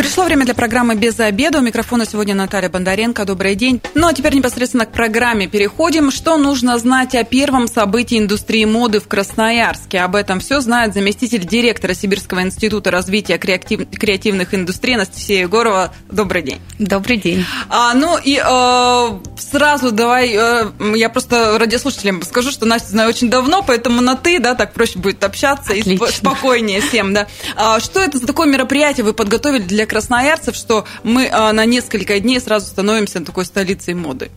Пришло время для программы «Без обеда». У микрофона сегодня Наталья Бондаренко. Добрый день. Ну, а теперь непосредственно к программе переходим. Что нужно знать о первом событии индустрии моды в Красноярске? Об этом все знает заместитель директора Сибирского института развития креатив... креативных индустрий Анастасия Егорова. Добрый день. Добрый день. А, ну, и э, сразу давай, э, я просто радиослушателям скажу, что Настя знаю очень давно, поэтому на «ты», да, так проще будет общаться Отлично. и спокойнее всем, да. А, что это за такое мероприятие вы подготовили для красноярцев, что мы а, на несколько дней сразу становимся такой столицей моды?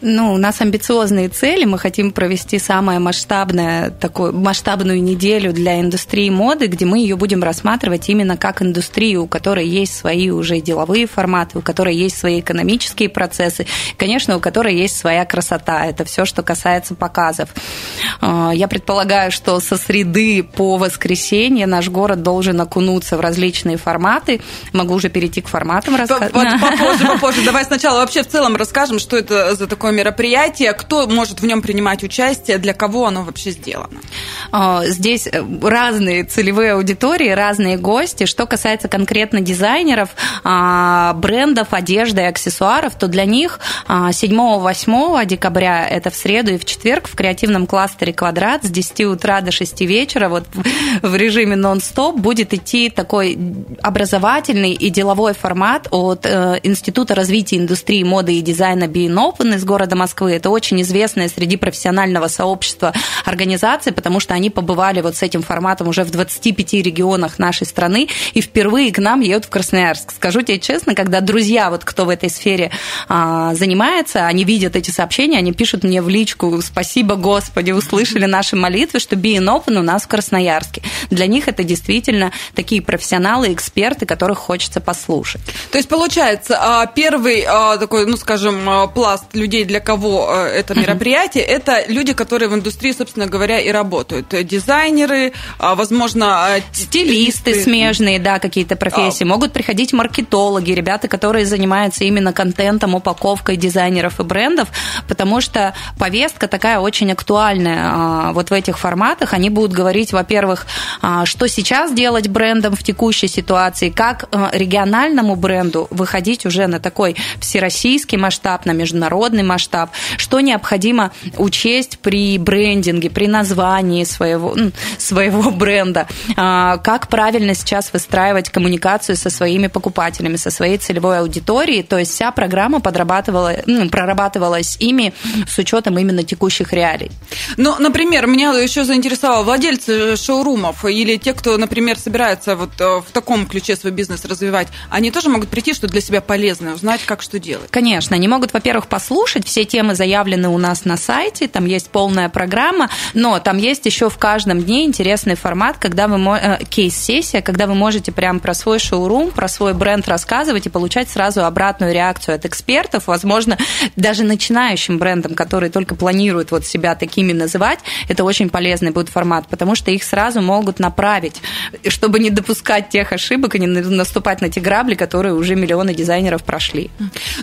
Ну, у нас амбициозные цели. Мы хотим провести самое масштабное, такую масштабную неделю для индустрии моды, где мы ее будем рассматривать именно как индустрию, у которой есть свои уже деловые форматы, у которой есть свои экономические процессы, конечно, у которой есть своя красота. Это все, что касается показов. А, я предполагаю, что со среды по воскресенье наш город должен окунуться в различные форматы. Могу уже перейти к форматам рассказать. Попозже, попозже. Давай сначала вообще в целом расскажем, что это за такое мероприятие, кто может в нем принимать участие, для кого оно вообще сделано? А, здесь э, разные целевые аудитории, разные гости. Что касается конкретно дизайнеров, а, брендов, одежды и аксессуаров, то для них 7-8 а, декабря, это в среду и в четверг, в креативном кластере «Квадрат» с 10 утра до 6 вечера, вот в режиме нон-стоп будет идти такой образовательный и деловой формат от э, Института развития индустрии моды и дизайна Be Open из города Москвы. Это очень известная среди профессионального сообщества организация, потому что они побывали вот с этим форматом уже в 25 регионах нашей страны и впервые к нам едут в Красноярск. Скажу тебе честно, когда друзья, вот кто в этой сфере а, занимается, они видят эти сообщения, они пишут мне в личку «Спасибо, Господи, услышали наши молитвы, что Be Open у нас в Красноярске». Для них это действительно такие профессионалы, эксперты, которых хочется послушать. То есть, получается, а, первый а, такой, ну, скажем, а, пласт людей, для кого это мероприятие, это люди, которые в индустрии, собственно говоря, и работают. Дизайнеры, возможно, стилисты смежные, да, какие-то профессии. Могут приходить маркетологи, ребята, которые занимаются именно контентом, упаковкой дизайнеров и брендов, потому что повестка такая очень актуальная вот в этих форматах. Они будут говорить, во-первых, что сейчас делать брендом в текущей ситуации, как э, региональному бренду выходить уже на такой всероссийский масштаб, на международный масштаб, что необходимо учесть при брендинге, при названии своего, своего бренда, а, как правильно сейчас выстраивать коммуникацию со своими покупателями, со своей целевой аудиторией, то есть вся программа подрабатывала, ну, прорабатывалась ими с учетом именно текущих реалий. Ну, например, меня еще заинтересовало владельцы шоурумов или те, кто, например, собирается вот э, в таком ключе свой бизнес развивать, они тоже могут прийти, что для себя полезное, узнать, как что делать? Конечно, они могут, во-первых, послушать, все темы заявлены у нас на сайте, там есть полная программа, но там есть еще в каждом дне интересный формат, когда вы э, кейс-сессия, когда вы можете прямо про свой шоурум, про свой бренд рассказывать и получать сразу обратную реакцию от экспертов, возможно, даже начинающим брендам, которые только планируют вот себя такими называть, это очень полезный будет формат, потому что их сразу могут направить, чтобы не допускать тех ошибок и не наступать на те грабли, которые уже миллионы дизайнеров прошли.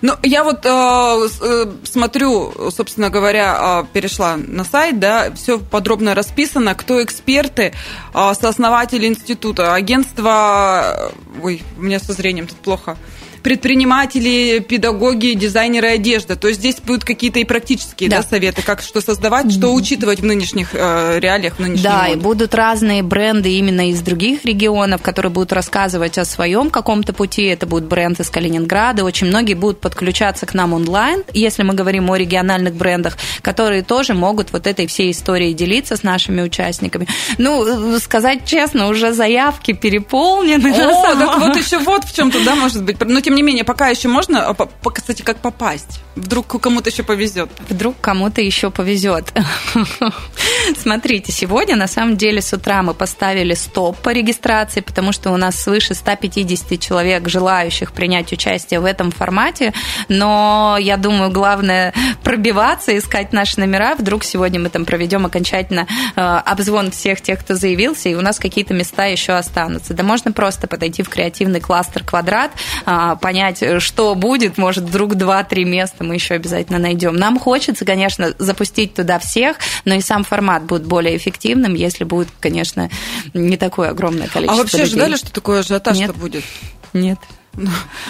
Ну, я вот э, э, смотрю, собственно говоря, э, перешла на сайт, да, все подробно расписано, кто эксперты, э, сооснователи института, агентство, ой, у меня со зрением тут плохо, предприниматели, педагоги, дизайнеры одежды. То есть здесь будут какие-то и практические да. Да, советы, как что создавать, что учитывать в нынешних э, реалиях, в нынешней Да, моде. и будут разные бренды именно из других регионов, которые будут рассказывать о своем каком-то пути. Это будут бренды из Калининграда. Очень многие будут подключаться к нам онлайн, если мы говорим о региональных брендах, которые тоже могут вот этой всей историей делиться с нашими участниками. Ну, сказать честно, уже заявки переполнены. О, так вот еще вот в чем-то, да, может быть. Но тем не менее, пока еще можно, а, кстати, как попасть? Вдруг кому-то еще повезет. Вдруг кому-то еще повезет. Смотрите, сегодня на самом деле с утра мы поставили стоп по регистрации, потому что у нас свыше 150 человек, желающих принять участие в этом формате. Но я думаю, главное пробиваться, искать наши номера. Вдруг сегодня мы там проведем окончательно э, обзвон всех тех, кто заявился, и у нас какие-то места еще останутся. Да можно просто подойти в креативный кластер «Квадрат», а, понять, что будет, может, вдруг два-три места мы еще обязательно найдем. Нам хочется, конечно, запустить туда всех, но и сам формат будет более эффективным, если будет, конечно, не такое огромное количество А вообще людей. ждали, что такое ажиотаж Нет. будет? Нет.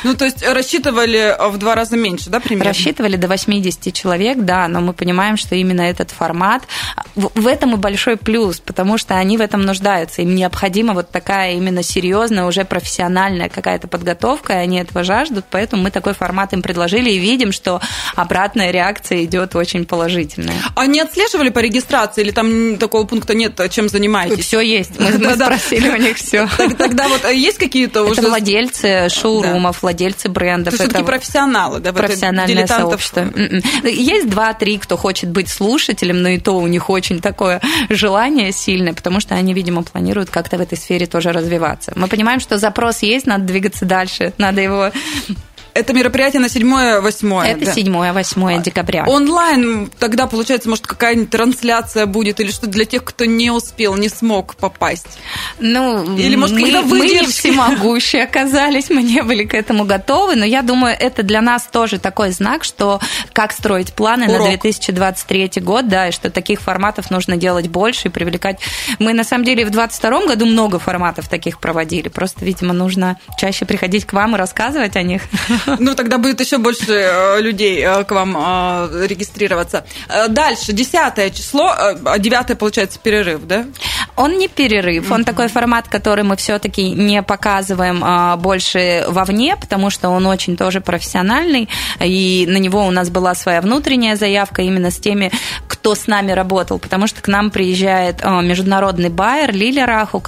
Ну, то есть рассчитывали в два раза меньше, да, примерно? Рассчитывали до 80 человек, да, но мы понимаем, что именно этот формат, в, в этом и большой плюс, потому что они в этом нуждаются, им необходима вот такая именно серьезная, уже профессиональная какая-то подготовка, и они этого жаждут, поэтому мы такой формат им предложили и видим, что обратная реакция идет очень положительная. А не отслеживали по регистрации или там такого пункта нет, чем занимаетесь? Все есть, мы, мы спросили у них все. Тогда вот э, есть какие-то уже... Это владельцы шоурумов, владельцы брендов. То есть это профессионалы, да? это профессиональное сообщество. М-м. Есть два-три, кто хочет быть слушателем, но и то у них очень такое желание сильное, потому что они, видимо, планируют как-то в этой сфере тоже развиваться. Мы понимаем, что запрос есть, надо двигаться дальше, надо его... Это мероприятие на 7-8. Это да. 7-8 декабря. Онлайн тогда, получается, может, какая-нибудь трансляция будет, или что для тех, кто не успел, не смог попасть? Ну, Или, может, мы, какие-то мы не всемогущие оказались, мы не были к этому готовы, но я думаю, это для нас тоже такой знак, что как строить планы Урок. на 2023 год, да, и что таких форматов нужно делать больше и привлекать. Мы, на самом деле, в 2022 году много форматов таких проводили, просто, видимо, нужно чаще приходить к вам и рассказывать о них. Ну, тогда будет еще больше э, людей э, к вам э, регистрироваться. Дальше, 10 число, а 9 получается перерыв, да? Он не перерыв, он такой формат, который мы все-таки не показываем больше вовне, потому что он очень тоже профессиональный, и на него у нас была своя внутренняя заявка именно с теми, кто с нами работал, потому что к нам приезжает международный байер Лиля Раху,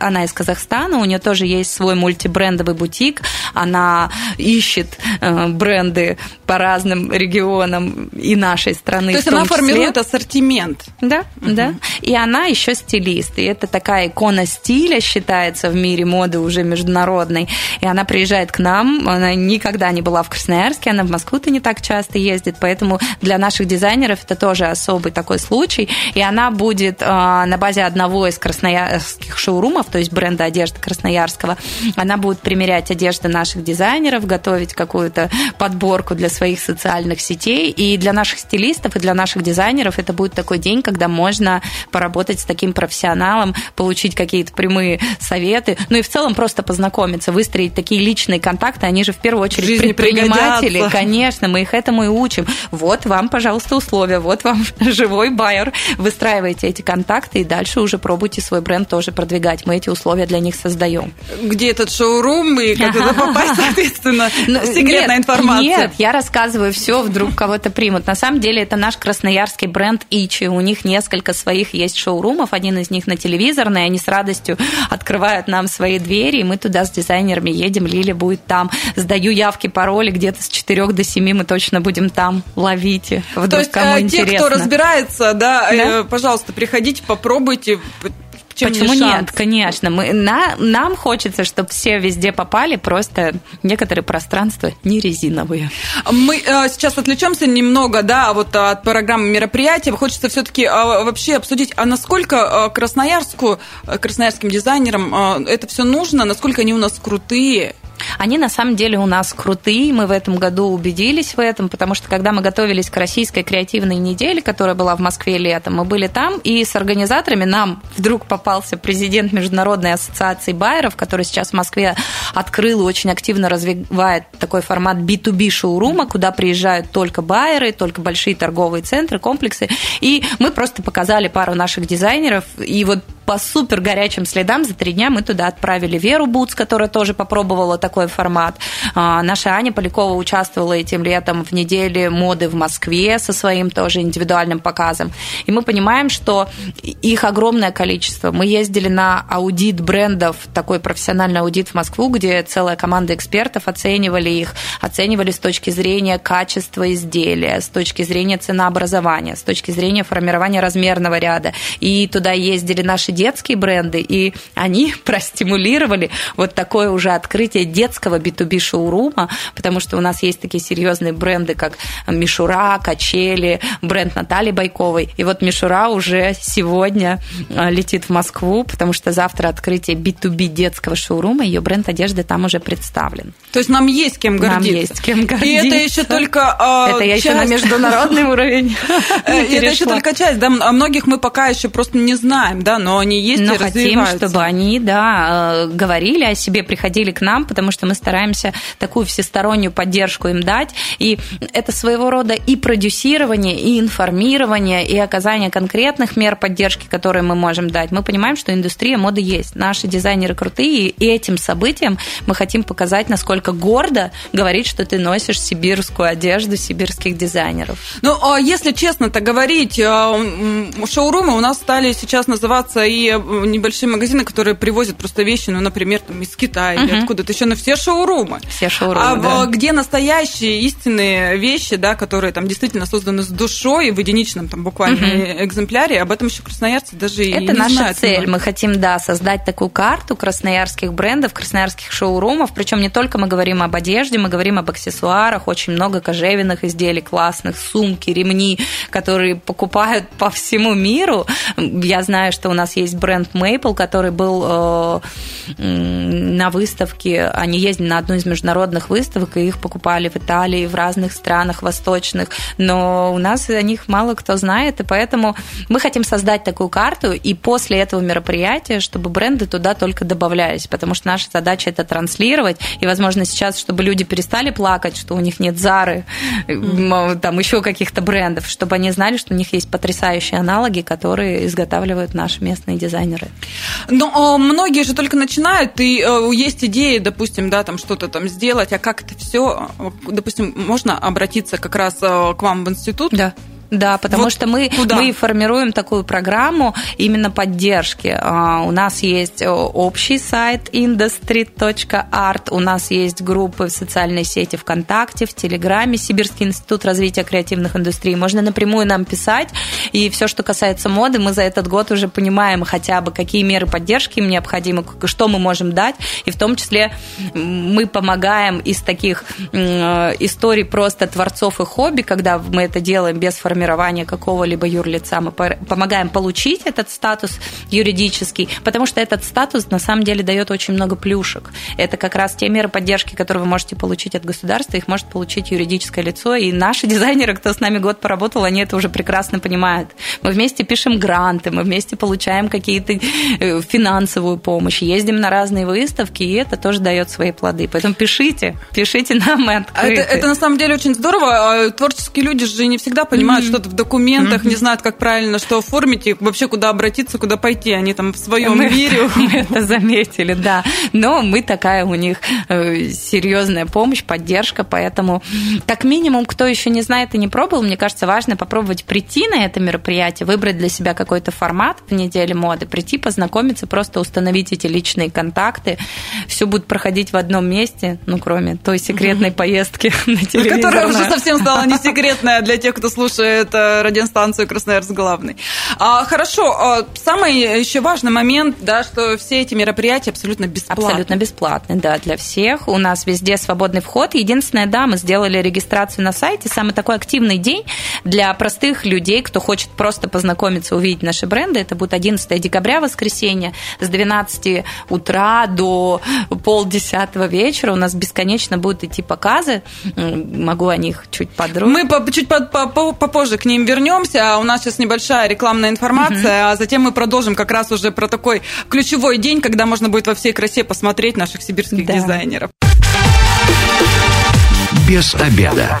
она из Казахстана, у нее тоже есть свой мультибрендовый бутик, она ищет э, бренды по разным регионам и нашей страны. То есть она числе. формирует ассортимент. Да, да. И она еще стилист. И это такая икона стиля считается в мире моды уже международной. И она приезжает к нам. Она никогда не была в Красноярске, она в Москву-то не так часто ездит. Поэтому для наших дизайнеров это тоже особый такой случай. И она будет а, на базе одного из красноярских шоурумов, то есть бренда одежды Красноярского, она будет примерять одежду наших дизайнеров, готовить какую-то подборку для своих социальных сетей. И для наших стилистов, и для наших дизайнеров это будет такой день, когда можно поработать с таким профессионалом, получить какие-то прямые советы, ну и в целом просто познакомиться, выстроить такие личные контакты. Они же в первую очередь жизни предприниматели, пригодятся. конечно, мы их этому и учим. Вот вам, пожалуйста, условия, вот вам живой байер. Выстраивайте эти контакты и дальше уже пробуйте свой бренд тоже продвигать. Мы эти условия для них создаем. Где этот шоурум и как туда попасть, соответственно, Ну, секретная информация. Нет, я рассказываю все, вдруг кого-то примут. На самом деле это наш красноярский бренд Ичи. У них несколько своих есть шоурумов, один из них на телевизорной, они с радостью открывают нам свои двери, и мы туда с дизайнерами едем, Лиля будет там. Сдаю явки, пароли, где-то с 4 до 7 мы точно будем там. Ловите, вдруг То есть кому э, те, интересно. кто разбирается, да, э, Да. пожалуйста, приходите, попробуйте. Чем Почему нет? Конечно. Мы, на, нам хочется, чтобы все везде попали, просто некоторые пространства не резиновые. Мы э, сейчас отвлечемся немного, да, вот от программы мероприятия. Хочется все-таки вообще обсудить, а насколько э, Красноярску, э, красноярским дизайнерам э, это все нужно, насколько они у нас крутые. Они на самом деле у нас крутые, мы в этом году убедились в этом, потому что когда мы готовились к российской креативной неделе, которая была в Москве летом, мы были там, и с организаторами нам вдруг попался президент Международной ассоциации байеров, который сейчас в Москве открыл и очень активно развивает такой формат B2B шоурума, куда приезжают только байеры, только большие торговые центры, комплексы, и мы просто показали пару наших дизайнеров, и вот по супер горячим следам за три дня мы туда отправили Веру Буц, которая тоже попробовала такой формат. А, Наша Аня Полякова участвовала этим летом в неделе моды в Москве со своим тоже индивидуальным показом. И мы понимаем, что их огромное количество. Мы ездили на аудит брендов, такой профессиональный аудит в Москву, где целая команда экспертов оценивали их, оценивали с точки зрения качества изделия, с точки зрения ценообразования, с точки зрения формирования размерного ряда. И туда ездили наши детские бренды, и они простимулировали вот такое уже открытие детского B2B шоурума, потому что у нас есть такие серьезные бренды, как Мишура, Качели, бренд Натальи Байковой. И вот Мишура уже сегодня а, летит в Москву, потому что завтра открытие B2B детского шоурума, ее бренд одежды там уже представлен. То есть нам есть кем гордиться. Нам есть кем гордиться. И это еще только э, Это я часть... еще на международный уровень. Это еще только часть, да, о многих мы пока еще просто не знаем, да, но они есть но и хотим, чтобы они, да, говорили о себе, приходили к нам, потому что мы стараемся такую всестороннюю поддержку им дать. И это своего рода и продюсирование, и информирование, и оказание конкретных мер поддержки, которые мы можем дать. Мы понимаем, что индустрия моды есть. Наши дизайнеры крутые, и этим событием мы хотим показать, насколько гордо говорить, что ты носишь сибирскую одежду сибирских дизайнеров. Ну, а если честно так говорить, э, шоурумы у нас стали сейчас называться и э, небольшие магазины, которые привозят просто вещи, ну, например, там, из Китая uh-huh. или откуда-то еще, на все шоурумы. Все шоурумы, А да. где настоящие истинные вещи, да, которые там действительно созданы с душой в единичном там буквально uh-huh. экземпляре, об этом еще красноярцы даже Это и не наша знают. цель. Мы хотим, да, создать такую карту красноярских брендов, красноярских шоурумов. Причем не только мы говорим об одежде, мы говорим об аксессуарах, очень много кожевенных изделий классных, сумки, ремни, которые покупают по всему миру. Я знаю, что у нас есть бренд Maple, который был э, на выставке. Они ездили на одну из международных выставок, и их покупали в Италии, в разных странах восточных. Но у нас о них мало кто знает, и поэтому мы хотим создать такую карту, и после этого мероприятия, чтобы бренды туда только добавлялись, потому что наша задача это транслировать, и, возможно, сейчас, чтобы люди перестали плакать, что у них нет Зары, там еще каких-то брендов, чтобы они знали, что у них есть потрясающие аналоги, которые изготавливают наши местные дизайнеры. Но многие же только начинают, и э, есть идеи, допустим, да, там что-то там сделать, а как это все, допустим, можно обратиться как раз э, к вам в институт? Да. Да, потому вот что мы, мы формируем такую программу именно поддержки. У нас есть общий сайт industry.art, у нас есть группы в социальной сети ВКонтакте, в Телеграме, Сибирский институт развития креативных индустрий. Можно напрямую нам писать, и все, что касается моды, мы за этот год уже понимаем хотя бы, какие меры поддержки им необходимы, что мы можем дать, и в том числе мы помогаем из таких историй просто творцов и хобби, когда мы это делаем без формирования формирования какого-либо юрлица. Мы помогаем получить этот статус юридический, потому что этот статус на самом деле дает очень много плюшек. Это как раз те меры поддержки, которые вы можете получить от государства, их может получить юридическое лицо. И наши дизайнеры, кто с нами год поработал, они это уже прекрасно понимают. Мы вместе пишем гранты, мы вместе получаем какие-то э, финансовую помощь, ездим на разные выставки, и это тоже дает свои плоды. Поэтому пишите, пишите нам, мы открыты. Это, это на самом деле очень здорово. А Творческие люди же не всегда понимают, mm-hmm что-то в документах, не знают, как правильно что оформить, и вообще куда обратиться, куда пойти. Они там в своем мы, мире. Мы это заметили, да. Но мы такая у них э, серьезная помощь, поддержка, поэтому как минимум, кто еще не знает и не пробовал, мне кажется, важно попробовать прийти на это мероприятие, выбрать для себя какой-то формат в неделе моды, прийти, познакомиться, просто установить эти личные контакты. Все будет проходить в одном месте, ну, кроме той секретной поездки на телевизор. Которая уже совсем стала не секретная для тех, кто слушает это радиостанцию Красноярск главный. А, хорошо, а, самый еще важный момент, да, что все эти мероприятия абсолютно бесплатны. Абсолютно бесплатны, да, для всех. У нас везде свободный вход. Единственное, да, мы сделали регистрацию на сайте. Самый такой активный день для простых людей, кто хочет просто познакомиться, увидеть наши бренды. Это будет 11 декабря, воскресенье, с 12 утра до полдесятого вечера. У нас бесконечно будут идти показы. Могу о них чуть подробнее. Мы по, чуть попозже позже к ним вернемся. У нас сейчас небольшая рекламная информация, угу. а затем мы продолжим как раз уже про такой ключевой день, когда можно будет во всей красе посмотреть наших сибирских да. дизайнеров. Без обеда.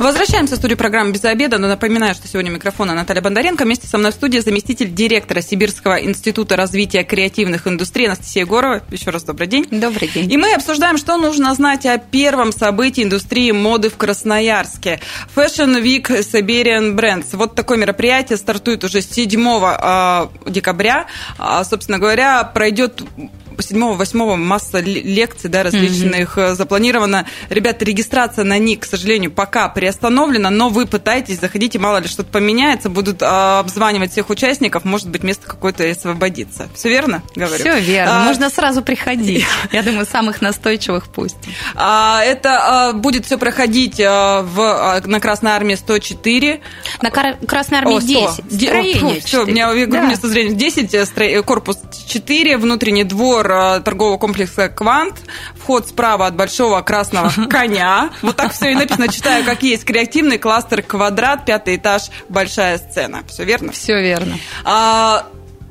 Возвращаемся в студию программы «Без обеда», но напоминаю, что сегодня микрофона Наталья Бондаренко. Вместе со мной в студии заместитель директора Сибирского института развития креативных индустрий Анастасия Егорова. Еще раз добрый день. Добрый день. И мы обсуждаем, что нужно знать о первом событии индустрии моды в Красноярске. Fashion Week Siberian Brands. Вот такое мероприятие стартует уже 7 а, декабря. А, собственно говоря, пройдет 7-8 масса лекций, да, различных mm-hmm. запланировано. Ребята, регистрация на них, к сожалению, пока приостановлена, но вы пытаетесь, заходите, мало ли что-то поменяется, будут а, обзванивать всех участников, может быть, место какое-то освободится. Все верно, говорю? Все верно. А, Можно сразу приходить. Я думаю, самых настойчивых пусть. А, это а, будет все проходить а, в, а, на Красной Армии 104. На Красной Армии О, 10. Строение. Все, у меня да. место зрения 10, э, э, корпус 4, внутренний двор э, торгового комплекса «Квант», вход справа от большого красного коня. Вот так все и написано. Читаю, как есть. Креативный кластер «Квадрат», пятый этаж, большая сцена. Все верно? Все верно. А,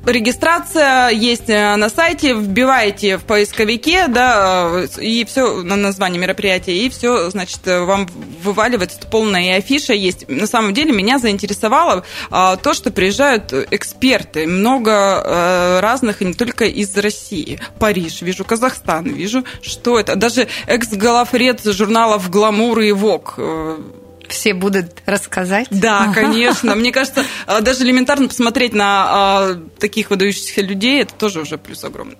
регистрация есть э, на сайте, вбиваете в поисковике, да, э, и все на название мероприятия, и все, значит, э, вам вываливается полная афиша есть. На самом деле меня заинтересовало а, то, что приезжают эксперты, много а, разных, и не только из России. Париж, вижу Казахстан, вижу, что это. Даже экс-главред журналов «Гламур» и «Вок» все будут рассказать? Да, конечно. Мне кажется, а, даже элементарно посмотреть на а, таких выдающихся людей, это тоже уже плюс огромный.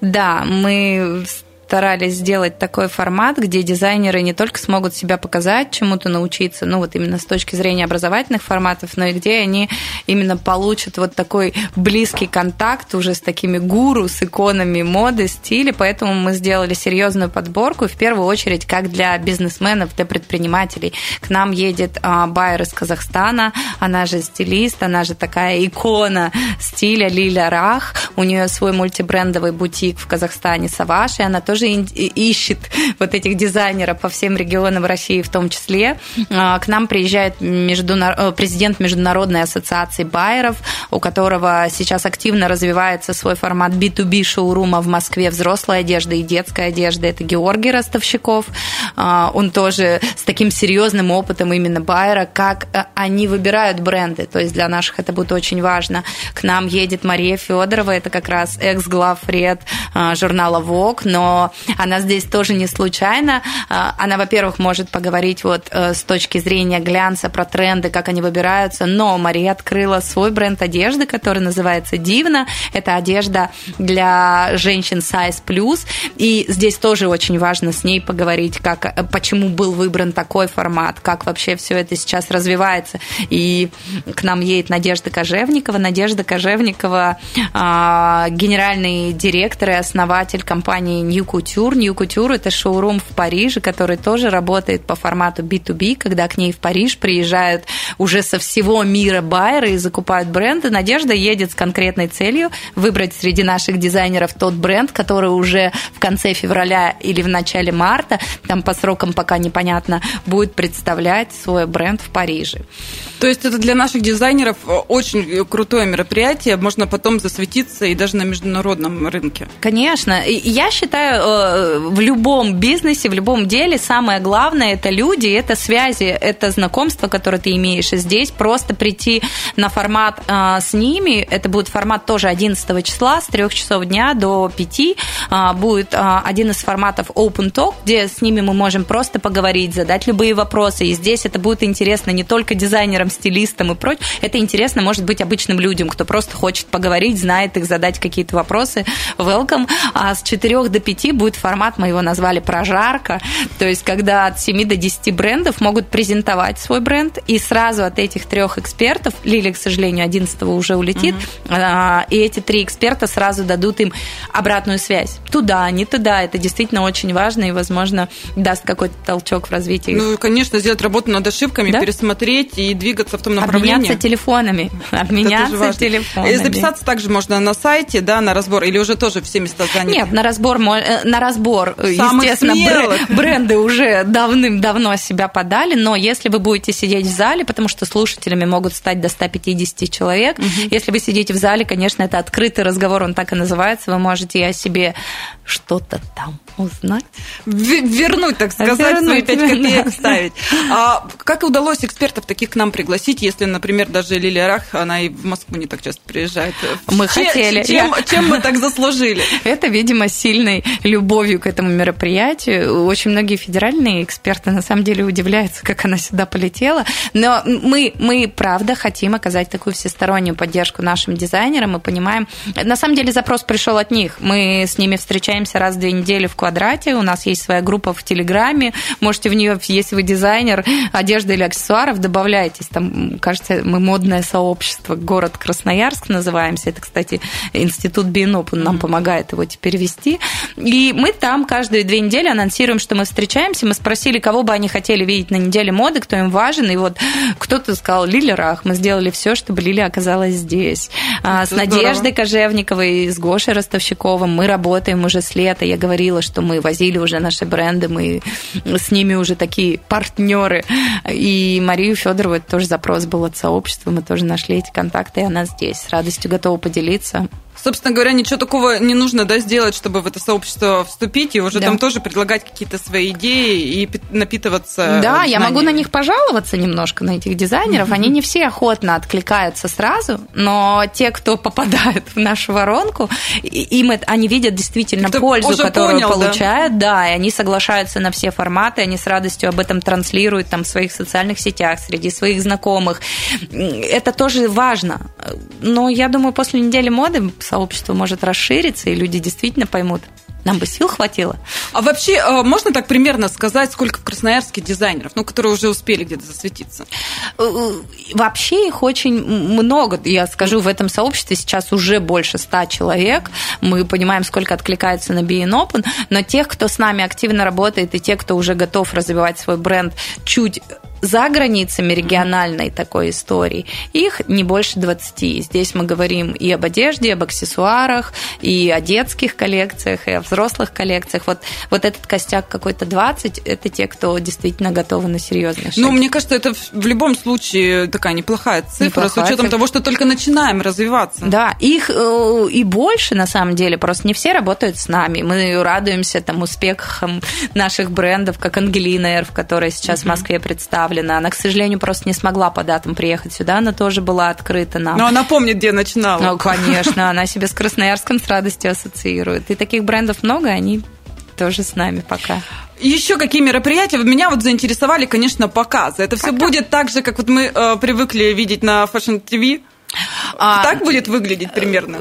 Да, мы старались сделать такой формат, где дизайнеры не только смогут себя показать, чему-то научиться, ну вот именно с точки зрения образовательных форматов, но и где они именно получат вот такой близкий контакт уже с такими гуру, с иконами моды, стиля, поэтому мы сделали серьезную подборку, в первую очередь, как для бизнесменов, для предпринимателей. К нам едет а, Байер из Казахстана, она же стилист, она же такая икона стиля Лиля Рах, у нее свой мультибрендовый бутик в Казахстане Саваш, и она тоже тоже ищет вот этих дизайнеров по всем регионам России в том числе. А, к нам приезжает междунар... Э, президент Международной ассоциации байеров, у которого сейчас активно развивается свой формат B2B шоурума в Москве взрослая одежда и детская одежда. Это Георгий Ростовщиков. А, он тоже с таким серьезным опытом именно байера, как э, они выбирают бренды. То есть для наших это будет очень важно. К нам едет Мария Федорова, это как раз экс-главред э, журнала Vogue, но она здесь тоже не случайно. А, она, во-первых, может поговорить вот э, с точки зрения глянца про тренды, как они выбираются, но Мария открыла свой бренд одежды, который называется Дивна. Это одежда для женщин Size и здесь тоже очень важно с ней поговорить, как, э, почему был выбран такой формат, как вообще все это сейчас развивается. И к нам едет Надежда Кожевникова. Надежда Кожевникова а, генеральный директор и основатель компании New Couture. New Couture – это шоурум в Париже, который тоже работает по формату B2B, когда к ней в Париж приезжают уже со всего мира байеры и закупают бренды. Надежда едет с конкретной целью выбрать среди наших дизайнеров тот бренд, который уже в конце февраля или в начале марта, там по срокам пока непонятно, будет представлять свой бренд в Париже. То есть это для наших дизайнеров очень крутое мероприятие, можно потом засветиться и даже на международном рынке. Конечно. Я считаю, Э, в любом бизнесе, в любом деле самое главное это люди, это связи, это знакомство, которое ты имеешь. Здесь просто прийти на формат э, с ними, это будет формат тоже 11 числа с 3 часов дня до 5, э, будет один из форматов Open Talk, где с ними мы можем просто поговорить, задать любые вопросы. И здесь это будет интересно не только дизайнерам, стилистам и прочее, это интересно, может быть, обычным людям, кто просто хочет поговорить, знает их, задать какие-то вопросы. Welcome. А с 4 до 5 будет формат, мы его назвали прожарка, то есть когда от 7 до 10 брендов могут презентовать свой бренд, и сразу от этих трех экспертов, Лилия, к сожалению, 11 уже улетит, угу. и эти три эксперта сразу дадут им обратную связь. Туда, не туда, это действительно очень важно и, возможно, даст какой-то толчок в развитии. Ну, конечно, сделать работу над ошибками, да? пересмотреть и двигаться в том направлении. Обменяться телефонами. Обменяться телефонами. И записаться также можно на сайте, да, на разбор, или уже тоже все места заняты? Нет, на разбор, э, на разбор, Самых естественно, смелых. бренды уже давным-давно себя подали, но если вы будете сидеть в зале, потому что слушателями могут стать до 150 человек, угу. если вы сидите в зале, конечно, это открытый разговор, он так и называется, вы можете о себе что-то там узнать. Вернуть, так сказать, Вернуть, свои пять копеек ставить. А как удалось экспертов таких к нам пригласить, если, например, даже Лилия Рах, она и в Москву не так часто приезжает? Мы чем, хотели. Чем, чем мы так заслужили? Это, видимо, сильной любовью к этому мероприятию. Очень многие федеральные эксперты на самом деле удивляются, как она сюда полетела. Но мы, мы правда, хотим оказать такую всестороннюю поддержку нашим дизайнерам. Мы понимаем... На самом деле запрос пришел от них. Мы с ними встречаемся раз в две недели в квадрате. У нас есть своя группа в Телеграме. Можете в нее, если вы дизайнер одежды или аксессуаров, добавляйтесь. Там, кажется, мы модное сообщество. Город Красноярск называемся. Это, кстати, институт Биеноп, он нам помогает его теперь вести. И мы там каждые две недели анонсируем, что мы встречаемся. Мы спросили, кого бы они хотели видеть на неделе моды, кто им важен. И вот кто-то сказал Лили Рах. Мы сделали все, чтобы Лили оказалась здесь. А, Это с здорово. Надеждой Кожевниковой, с Гошей Ростовщиковым мы работаем уже с лета. Я говорила, что мы возили уже наши бренды, мы с ними уже такие партнеры. И Марию Федорову тоже запрос был от сообщества. Мы тоже нашли эти контакты, и она здесь. С радостью готова поделиться собственно говоря, ничего такого не нужно да, сделать, чтобы в это сообщество вступить и уже да. там тоже предлагать какие-то свои идеи и напитываться. Да, я могу на них пожаловаться немножко, на этих дизайнеров. Они не все охотно откликаются сразу, но те, кто попадают в нашу воронку, им это, они видят действительно кто пользу, которую понял, получают, да? да, и они соглашаются на все форматы, они с радостью об этом транслируют там в своих социальных сетях, среди своих знакомых. Это тоже важно. Но я думаю, после недели моды сообщество может расшириться, и люди действительно поймут, нам бы сил хватило. А вообще, э, можно так примерно сказать, сколько в Красноярске дизайнеров, ну, которые уже успели где-то засветиться? Э, э, вообще их очень много. Я скажу, в этом сообществе сейчас уже больше ста человек. Мы понимаем, сколько откликается на Be Open, но тех, кто с нами активно работает, и те, кто уже готов развивать свой бренд чуть за границами региональной такой истории, их не больше 20. Здесь мы говорим и об одежде, и об аксессуарах, и о детских коллекциях, и о взрослых коллекциях. Вот, вот этот костяк какой-то 20, это те, кто действительно готовы на серьезные шаги. Ну, мне кажется, это в любом случае такая неплохая цифра, неплохая с учетом цифра. того, что только начинаем развиваться. Да, их э, и больше, на самом деле, просто не все работают с нами. Мы радуемся там успехам наших брендов, как Ангелина Эрф, которая сейчас mm-hmm. в Москве представлена, заявлена. Она, к сожалению, просто не смогла по датам приехать сюда. Она тоже была открыта нам. Но она помнит, где начинала. Ну, конечно. Она себя с Красноярском с радостью ассоциирует. И таких брендов много, они тоже с нами пока. Еще какие мероприятия? Меня вот заинтересовали, конечно, показы. Это все будет так же, как вот мы э, привыкли видеть на Fashion TV? А, так будет выглядеть примерно?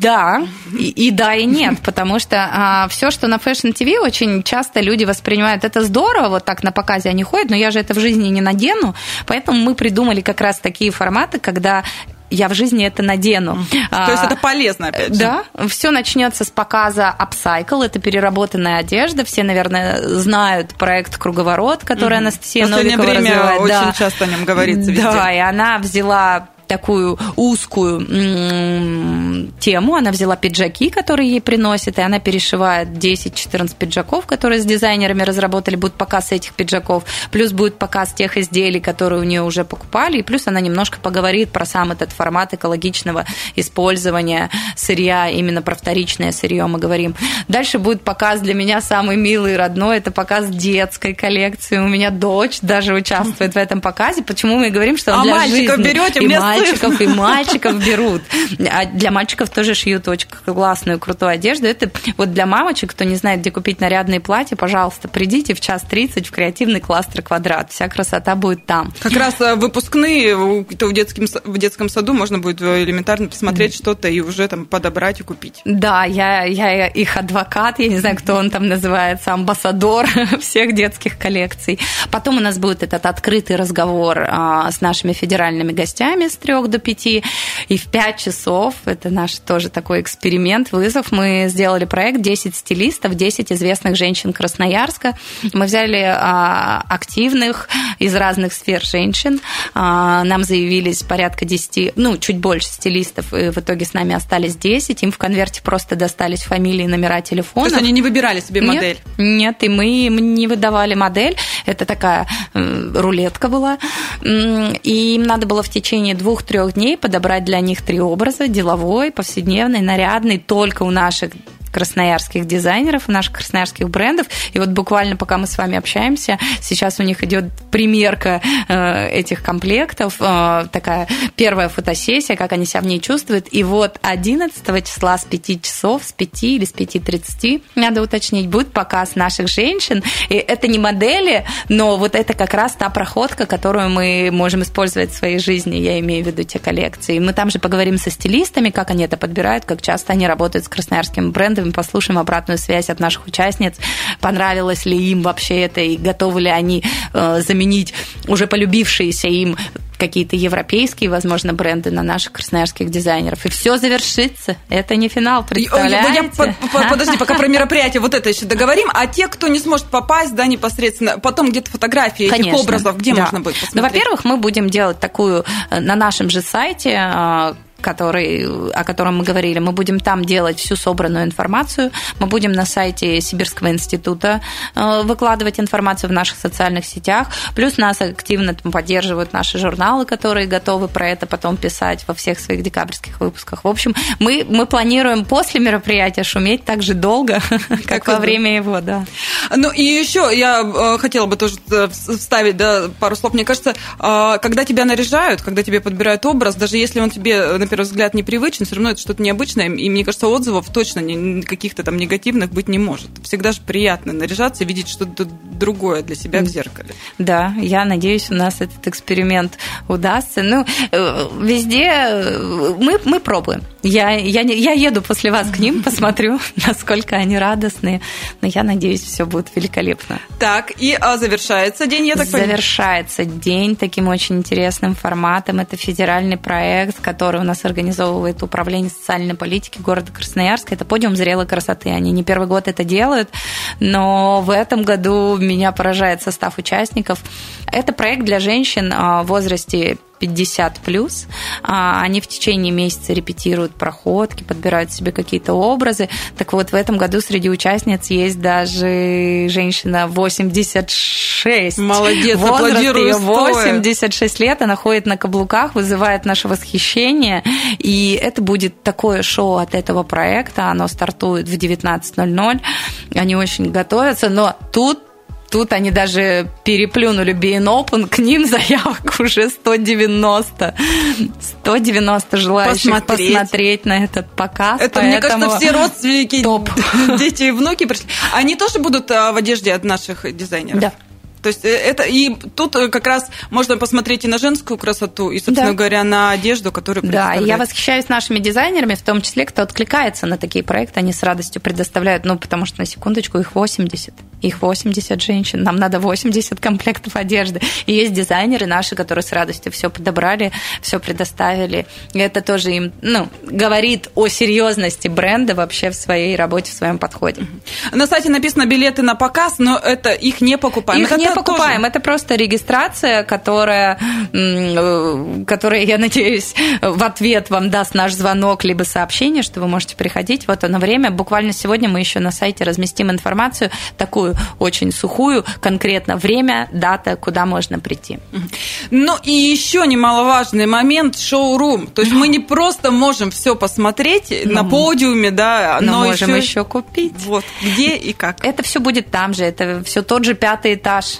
Да, и, и да, и нет, потому что а, все, что на Fashion TV, очень часто люди воспринимают это здорово, вот так на показе они ходят, но я же это в жизни не надену, поэтому мы придумали как раз такие форматы, когда я в жизни это надену. То есть это полезно, опять же. Да. Все начнется с показа Upcycle, это переработанная одежда. Все, наверное, знают проект «Круговорот», который mm-hmm. Анастасия Новикова время развивает. очень да. часто о нем говорится везде. Да, и она взяла такую узкую тему. Она взяла пиджаки, которые ей приносят, и она перешивает 10-14 пиджаков, которые с дизайнерами разработали. Будет показ этих пиджаков, плюс будет показ тех изделий, которые у нее уже покупали, и плюс она немножко поговорит про сам этот формат экологичного использования сырья, именно про вторичное сырье мы говорим. Дальше будет показ для меня самый милый и родной, это показ детской коллекции. У меня дочь даже участвует в этом показе. Почему мы говорим, что он а для жизни. берете, мне мальчиков и мальчиков берут. А для мальчиков тоже шьют очень классную, крутую одежду. Это вот для мамочек, кто не знает, где купить нарядные платья, пожалуйста, придите в час 30 в креативный кластер «Квадрат». Вся красота будет там. Как раз э, выпускные в детском, в детском саду можно будет элементарно посмотреть что-то и уже там подобрать и купить. Да, я, я их адвокат, я не знаю, кто он там называется, амбассадор всех детских коллекций. Потом у нас будет этот открытый разговор а, с нашими федеральными гостями с 3 до 5. И в 5 часов, это наш тоже такой эксперимент, вызов, мы сделали проект 10 стилистов, 10 известных женщин Красноярска. Мы взяли а, активных из разных сфер женщин. А, нам заявились порядка 10, ну, чуть больше стилистов, и в итоге с нами остались 10. Им в конверте просто достались фамилии, номера телефона. То есть они не выбирали себе модель? Нет, и мы им не выдавали модель. Это такая рулетка была. И им надо было в течение двух-трех дней подобрать для них три образа. Деловой, повседневный, нарядный, только у наших красноярских дизайнеров, наших красноярских брендов. И вот буквально пока мы с вами общаемся, сейчас у них идет примерка э, этих комплектов, э, такая первая фотосессия, как они себя в ней чувствуют. И вот 11 числа с 5 часов, с 5 или с 5.30, надо уточнить, будет показ наших женщин. И это не модели, но вот это как раз та проходка, которую мы можем использовать в своей жизни, я имею в виду те коллекции. Мы там же поговорим со стилистами, как они это подбирают, как часто они работают с красноярскими брендами, послушаем обратную связь от наших участниц, понравилось ли им вообще это и готовы ли они э, заменить уже полюбившиеся им какие-то европейские, возможно, бренды на наших красноярских дизайнеров. И все завершится. Это не финал, представляете? Я, я, подожди, пока про мероприятие вот это еще договорим. А те, кто не сможет попасть, да, непосредственно, потом где-то фотографии Конечно, этих образов, где да. можно будет посмотреть? Ну, во-первых, мы будем делать такую э, на нашем же сайте э, который, о котором мы говорили, мы будем там делать всю собранную информацию, мы будем на сайте Сибирского института э, выкладывать информацию в наших социальных сетях, плюс нас активно поддерживают наши журналы, которые готовы про это потом писать во всех своих декабрьских выпусках. В общем, мы, мы планируем после мероприятия шуметь так же долго, как, во время его, да. Ну и еще я э, хотела бы тоже э, вставить да, пару слов. Мне кажется, когда тебя наряжают, когда тебе подбирают образ, даже если он тебе, первый взгляд непривычен, все равно это что-то необычное, и мне кажется, отзывов точно каких-то там негативных быть не может. Всегда же приятно наряжаться, видеть что-то другое для себя в зеркале. Да, я надеюсь, у нас этот эксперимент удастся. Ну, э, везде э, мы, мы пробуем. Я, я, я еду после вас к ним, посмотрю, насколько они радостные. Но я надеюсь, все будет великолепно. Так, и а, завершается день, я так понимаю? Завершается день таким очень интересным форматом. Это федеральный проект, который у нас организовывает Управление социальной политики города Красноярска. Это подиум зрелой красоты. Они не первый год это делают, но в этом году меня поражает состав участников. Это проект для женщин а, в возрасте 50 плюс. А, они в течение месяца репетируют проходки, подбирают себе какие-то образы. Так вот, в этом году среди участниц есть даже женщина 86. Молодец, Возраст ее 86 лет. Она ходит на каблуках, вызывает наше восхищение. И это будет такое шоу от этого проекта. Оно стартует в 19.00. Они очень готовятся. Но тут Тут они даже переплюнули BN Open, к ним заявок уже 190. 190 желающих посмотреть, посмотреть на этот показ. Это, мне кажется, все родственники, топ. дети и внуки пришли. Они тоже будут а, в одежде от наших дизайнеров? Да. То есть э, это и тут э, как раз можно посмотреть и на женскую красоту, и, собственно да. говоря, на одежду, которую Да, я восхищаюсь нашими дизайнерами, в том числе, кто откликается на такие проекты, они с радостью предоставляют, ну, потому что, на секундочку, их 80. Их 80 женщин, нам надо 80 комплектов одежды. И есть дизайнеры наши, которые с радостью все подобрали, все предоставили. И это тоже им, ну, говорит о серьезности бренда вообще в своей работе, в своем подходе. На сайте написано билеты на показ, но это их не покупаем. Их это не не покупаем, тоже... это просто регистрация, которая, э, которая, я надеюсь, в ответ вам даст наш звонок либо сообщение, что вы можете приходить. Вот оно время. Буквально сегодня мы еще на сайте разместим информацию, такую очень сухую, конкретно время, дата, куда можно прийти. Ну и еще немаловажный момент шоу-рум. То есть мы не просто можем все посмотреть ну, на подиуме, да, но, но можем еще... еще купить. Вот где и как. Это все будет там же, это все тот же пятый этаж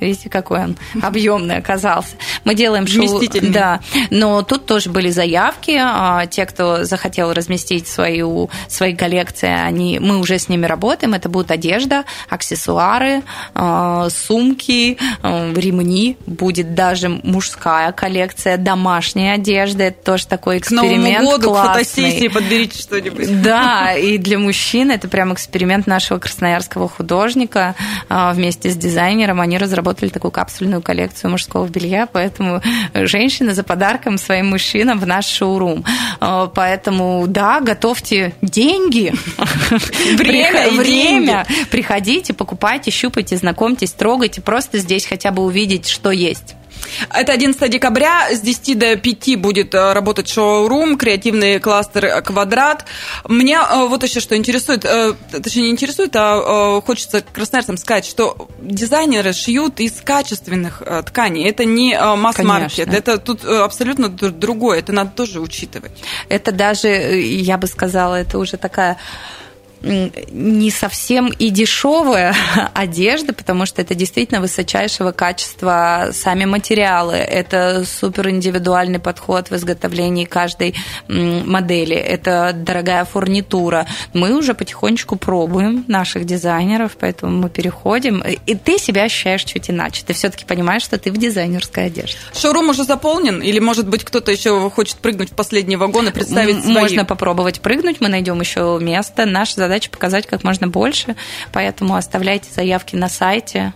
Видите, какой он объемный оказался. Мы делаем шоу. Да. Но тут тоже были заявки. А, те, кто захотел разместить свою, свои коллекции, они, мы уже с ними работаем. Это будут одежда, аксессуары, а, сумки, а, ремни. Будет даже мужская коллекция домашней одежды. Это тоже такой эксперимент К Новому году, классный. к фотосессии подберите что-нибудь. Да, и для мужчин это прям эксперимент нашего красноярского художника вместе с дизайнером. Они разработали разработали такую капсульную коллекцию мужского белья, поэтому женщины за подарком своим мужчинам в наш шоурум. А, поэтому, да, готовьте деньги, время, время. Приходите, покупайте, щупайте, знакомьтесь, трогайте, просто здесь хотя бы увидеть, что есть. Это 11 декабря, с 10 до 5 будет э, работать шоу-рум, креативный кластер «Квадрат». Меня э, вот еще что интересует, э, точнее не интересует, а хочется красноярцам сказать, что дизайнеры шьют из качественных тканей. Это не масс-маркет, это тут абсолютно другое, это надо тоже учитывать. Это даже, я бы сказала, это уже такая не совсем и дешевая одежда, потому что это действительно высочайшего качества сами материалы. Это супер индивидуальный подход в изготовлении каждой модели. Это дорогая фурнитура. Мы уже потихонечку пробуем наших дизайнеров, поэтому мы переходим. И ты себя ощущаешь чуть иначе. Ты все-таки понимаешь, что ты в дизайнерской одежде. Шоурум уже заполнен? Или, может быть, кто-то еще хочет прыгнуть в последний вагон и представить свои? Можно попробовать прыгнуть, мы найдем еще место. Наша задача показать как можно больше, поэтому оставляйте заявки на сайте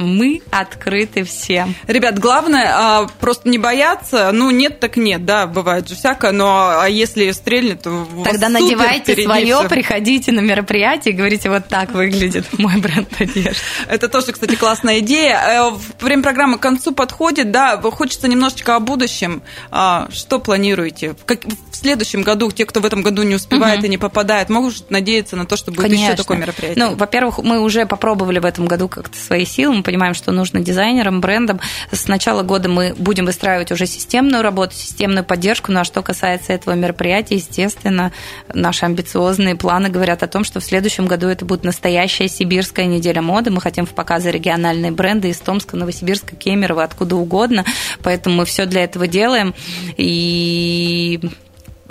мы открыты всем. Ребят, главное а, просто не бояться. Ну, нет, так нет, да, бывает же всякое, но а если стрельнет, то Тогда надевайте свое, все. приходите на мероприятие и говорите, вот так выглядит мой бренд одежды. Это тоже, кстати, классная идея. Э, время программы к концу подходит, да, хочется немножечко о будущем. А, что планируете? В следующем году, те, кто в этом году не успевает угу. и не попадает, могут надеяться на то, что будет Конечно. еще такое мероприятие? Ну, во-первых, мы уже попробовали в этом году как-то свои силы, мы понимаем, что нужно дизайнерам, брендам. С начала года мы будем выстраивать уже системную работу, системную поддержку. Ну а что касается этого мероприятия, естественно, наши амбициозные планы говорят о том, что в следующем году это будет настоящая сибирская неделя моды. Мы хотим в показы региональные бренды из Томска, Новосибирска, Кемерово, откуда угодно. Поэтому мы все для этого делаем. И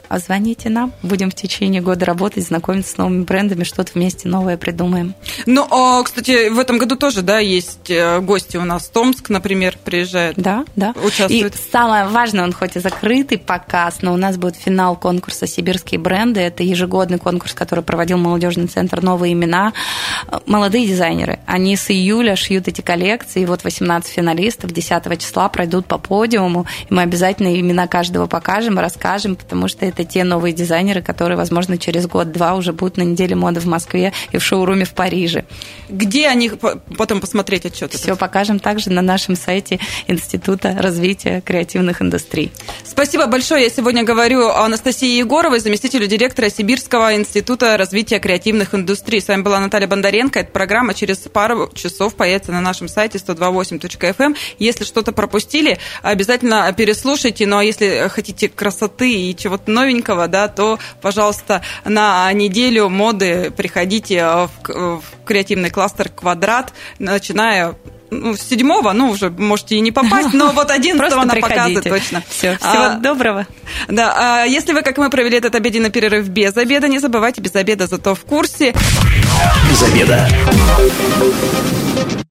а звоните нам. Будем в течение года работать, знакомиться с новыми брендами, что-то вместе новое придумаем. Ну, а, кстати, в этом году тоже, да, есть э, гости у нас. Томск, например, приезжает. Да, да. Участвует. И самое важное, он хоть и закрытый показ, но у нас будет финал конкурса «Сибирские бренды». Это ежегодный конкурс, который проводил молодежный центр «Новые имена». Молодые дизайнеры. Они с июля шьют эти коллекции. И вот 18 финалистов 10 числа пройдут по подиуму. И мы обязательно имена каждого покажем, расскажем, потому что это это те новые дизайнеры, которые, возможно, через год-два уже будут на неделе моды в Москве и в шоуруме в Париже. Где они потом посмотреть отчет? Все покажем также на нашем сайте Института развития креативных индустрий. Спасибо большое. Я сегодня говорю о Анастасии Егоровой, заместителю директора Сибирского института развития креативных индустрий. С вами была Наталья Бондаренко. Эта программа через пару часов появится на нашем сайте 128.fm. Эм. Если что-то пропустили, обязательно переслушайте. Ну а если хотите красоты и чего-то новенького, новенького, да, то, пожалуйста, на неделю моды приходите в, в креативный кластер «Квадрат», начиная ну, с седьмого, ну, уже можете и не попасть, но вот одиннадцатого на показы точно. Все, всего а, доброго. Да, а если вы, как мы, провели этот обеденный перерыв без обеда, не забывайте, без обеда зато в курсе. Без обеда.